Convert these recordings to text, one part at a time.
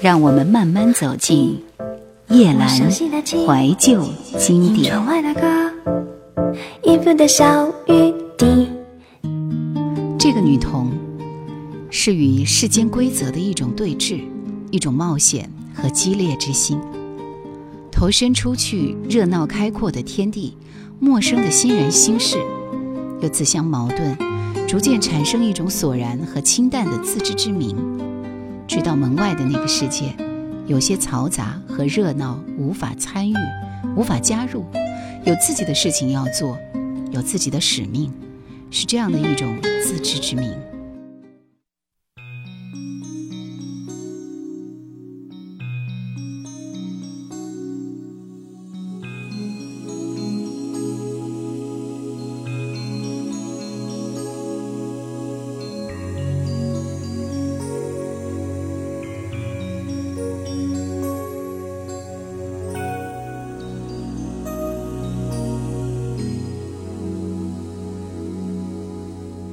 让我们慢慢走进叶阑怀旧经典。这个女童是与世间规则的一种对峙，一种冒险和激烈之心。投身出去热闹开阔的天地，陌生的新人心事，又自相矛盾，逐渐产生一种索然和清淡的自知之明。去到门外的那个世界，有些嘈杂和热闹，无法参与，无法加入，有自己的事情要做，有自己的使命，是这样的一种自知之明。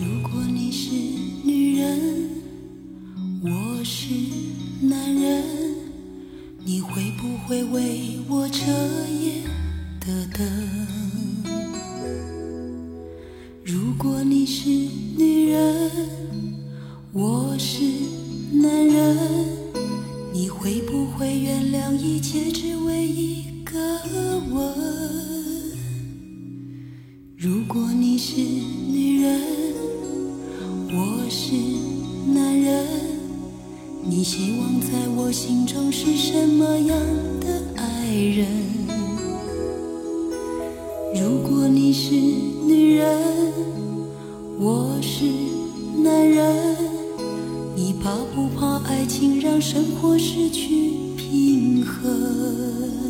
如果你是女人我是男人你会不会为我彻夜的？等希望在我心中是什么样的爱人。如果你是女人我是男人你怕不怕爱情让生活失去平衡？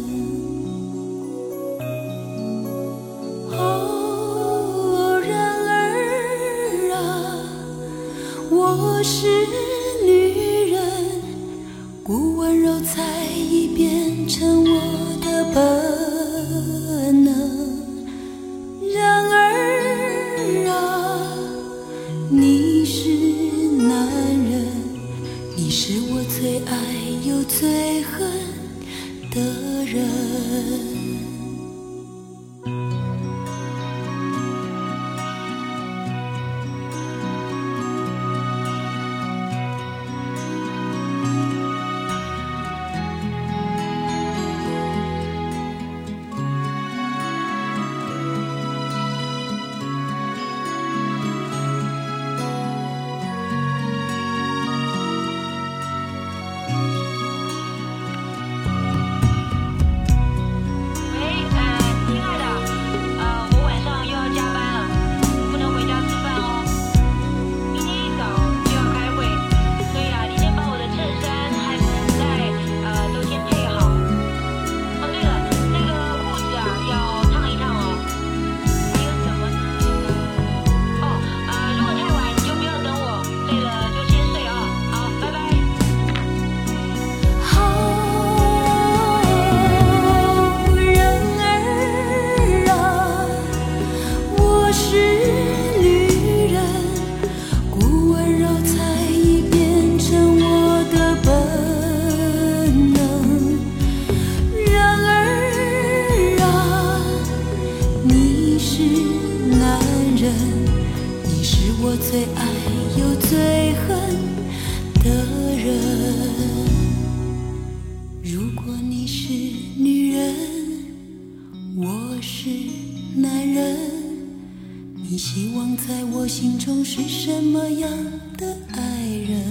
你希望在我心中是什么样的爱人？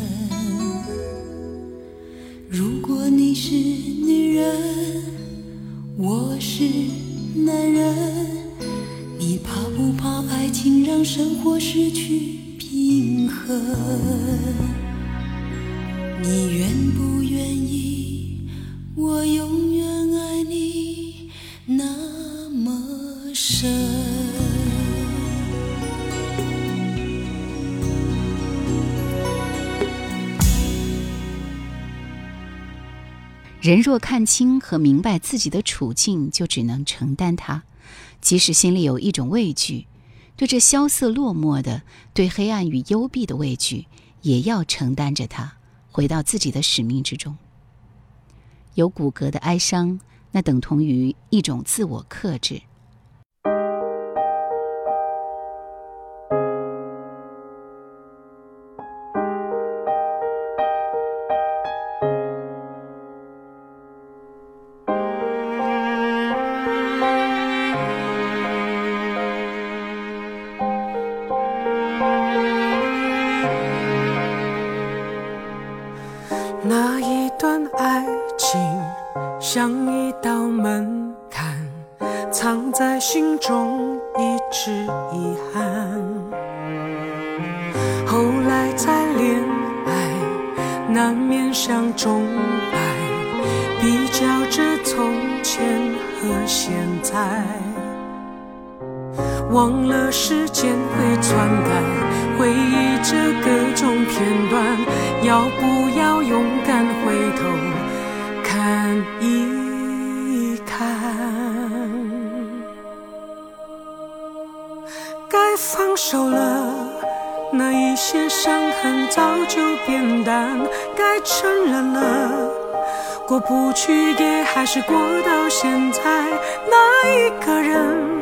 如果你是女人我是男人你怕不怕爱情让生活失去平衡？人若看清和明白自己的处境，就只能承担它，即使心里有一种畏惧，对这萧瑟落寞的、对黑暗与幽闭的畏惧，也要承担着它。回到自己的使命之中，有骨骼的哀伤，那等同于一种自我克制。会篡改，回忆着各种片段，要不要勇敢回头看一看？该放手了，那一些伤痕早就变淡，该承认了，过不去也还是过到现在，那一个人。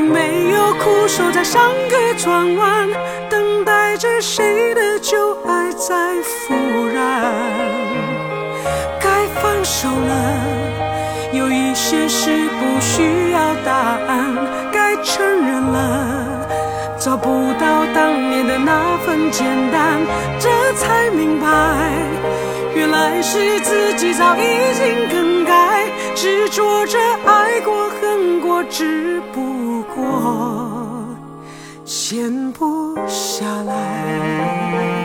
没有苦守在上个转弯，等待着谁的旧爱再复燃。该放手了，有一些事不需要答案。该承认了，找不到当年的那份简单。这才明白，原来是自己早已经更改，执着着爱过恨过，只不。我闲不下来。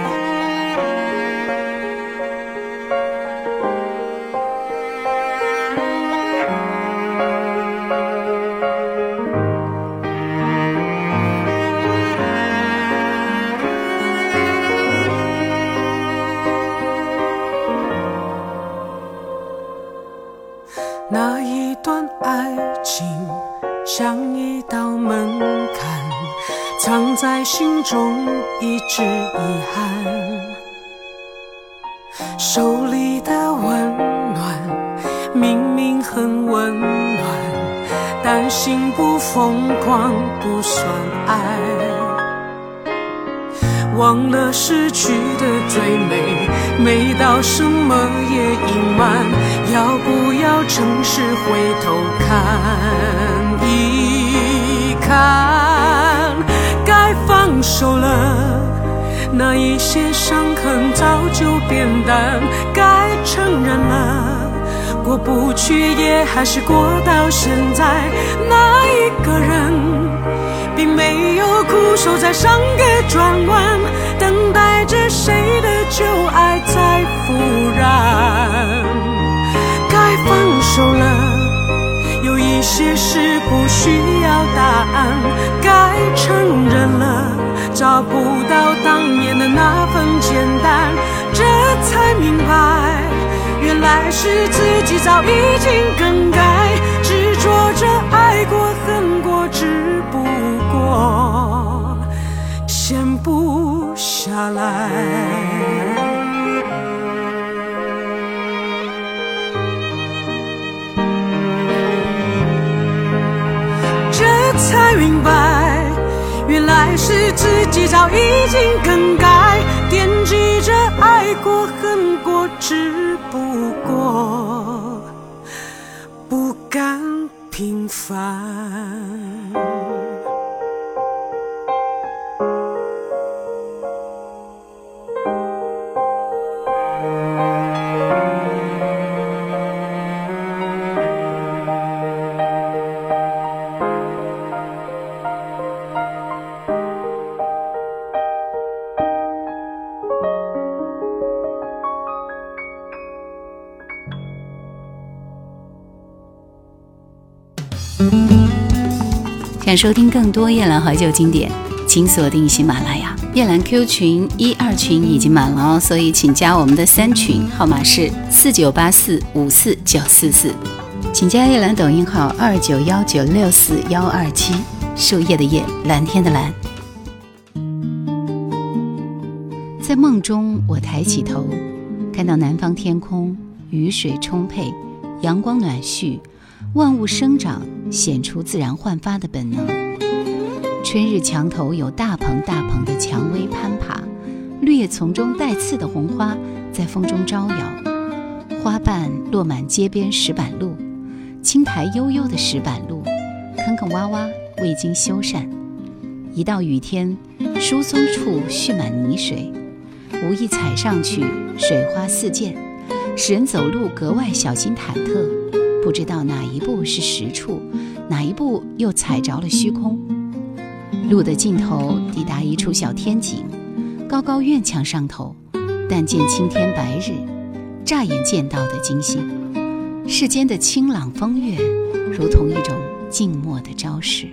中一直遗憾。手里的温暖明明很温暖，但心不疯狂不算爱。忘了失去的最美，美到什么也隐瞒。要不要诚实回头看？一看，放手了，那一些伤痕早就变淡。该承认了，过不去也还是过到现在。那一个人，并没有苦守在上个转弯，等待着谁的旧爱再复燃。该放手了。有一些事不需要答案，该承认了，找不到当年的那份简单，这才明白，原来是自己早已经更改，执着着爱过恨过，只不过闲不下来。是自己早已经更改，惦记着爱过恨过，只不过不甘平凡。想收听更多夜兰怀旧经典，请锁定喜马拉雅。夜兰 Q 群一二群已经满了哦，所以请加我们的三群，号码是四九八四五四九四四。请加夜兰抖音号二九幺九六四幺二七，树叶的叶，蓝天的蓝。在梦中，我抬起头，看到南方天空雨水充沛，阳光暖煦，万物生长显出自然焕发的本能。春日墙头有大棚大棚的蔷薇攀爬，绿叶丛中带刺的红花在风中招摇，花瓣落满街边石板路，青苔悠悠的石板路，坑坑洼洼未经修缮。一到雨天，疏松处蓄满泥水，无意踩上去，水花四溅，使人走路格外小心忐忑，不知道哪一步是实处，哪一步又踩着了虚空。路的尽头抵达一处小天井，高高院墙上头，但见青天白日，乍眼见到的惊心。世间的清朗风月，如同一种静默的昭示。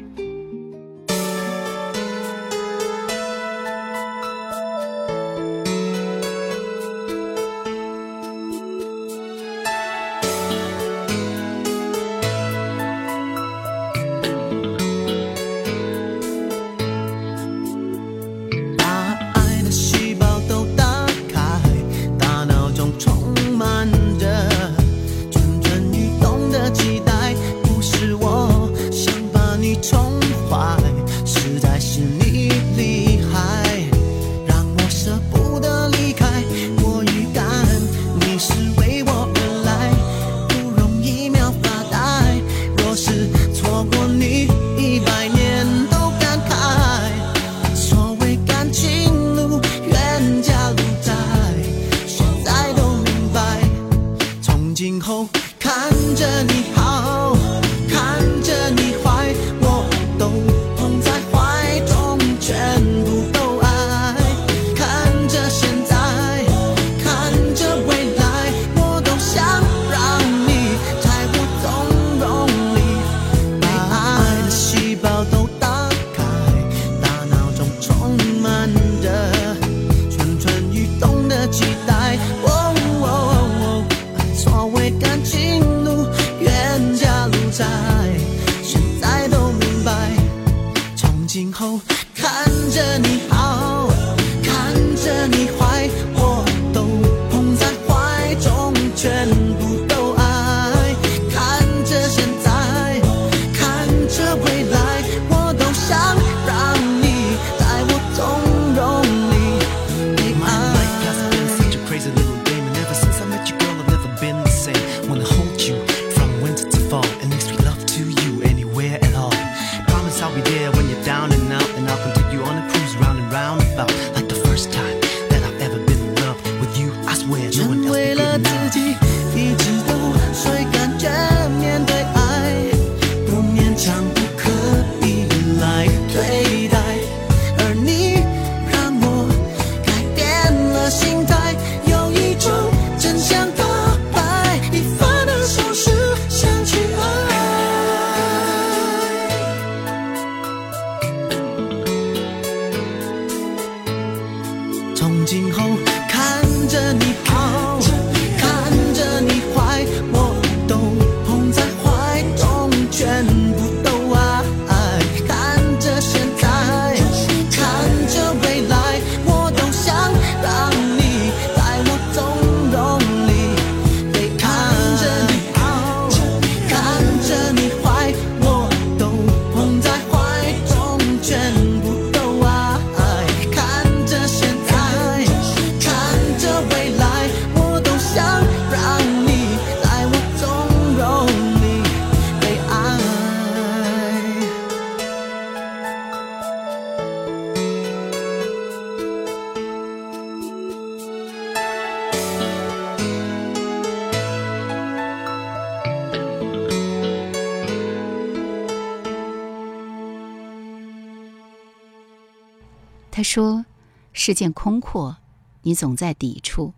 说：“世界空阔，你总在抵触，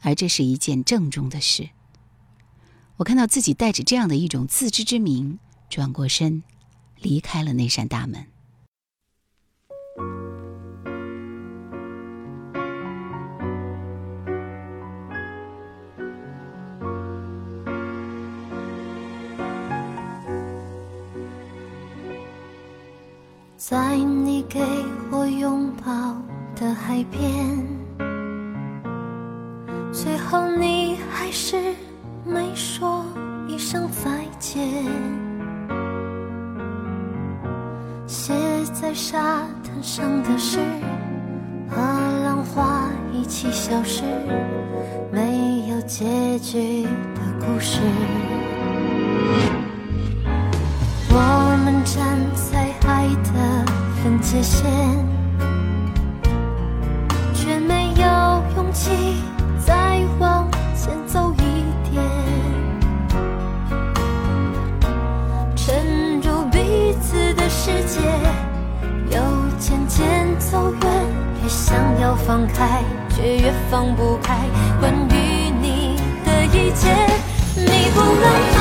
而这是一件郑重的事。”我看到自己带着这样的一种自知之明，转过身，离开了那扇大门。在你给我拥抱的海边，最后你还是没说一声再见，写在沙滩上的诗和浪花一起消失，没有结局的故事。界限，却没有勇气再往前走一点。沉入彼此的世界，又渐渐走远，越想要放开，却越放不开。关于你的一切，你不能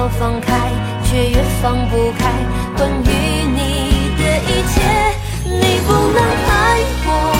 要放开，却越放不开。关于你的一切，你不能爱我。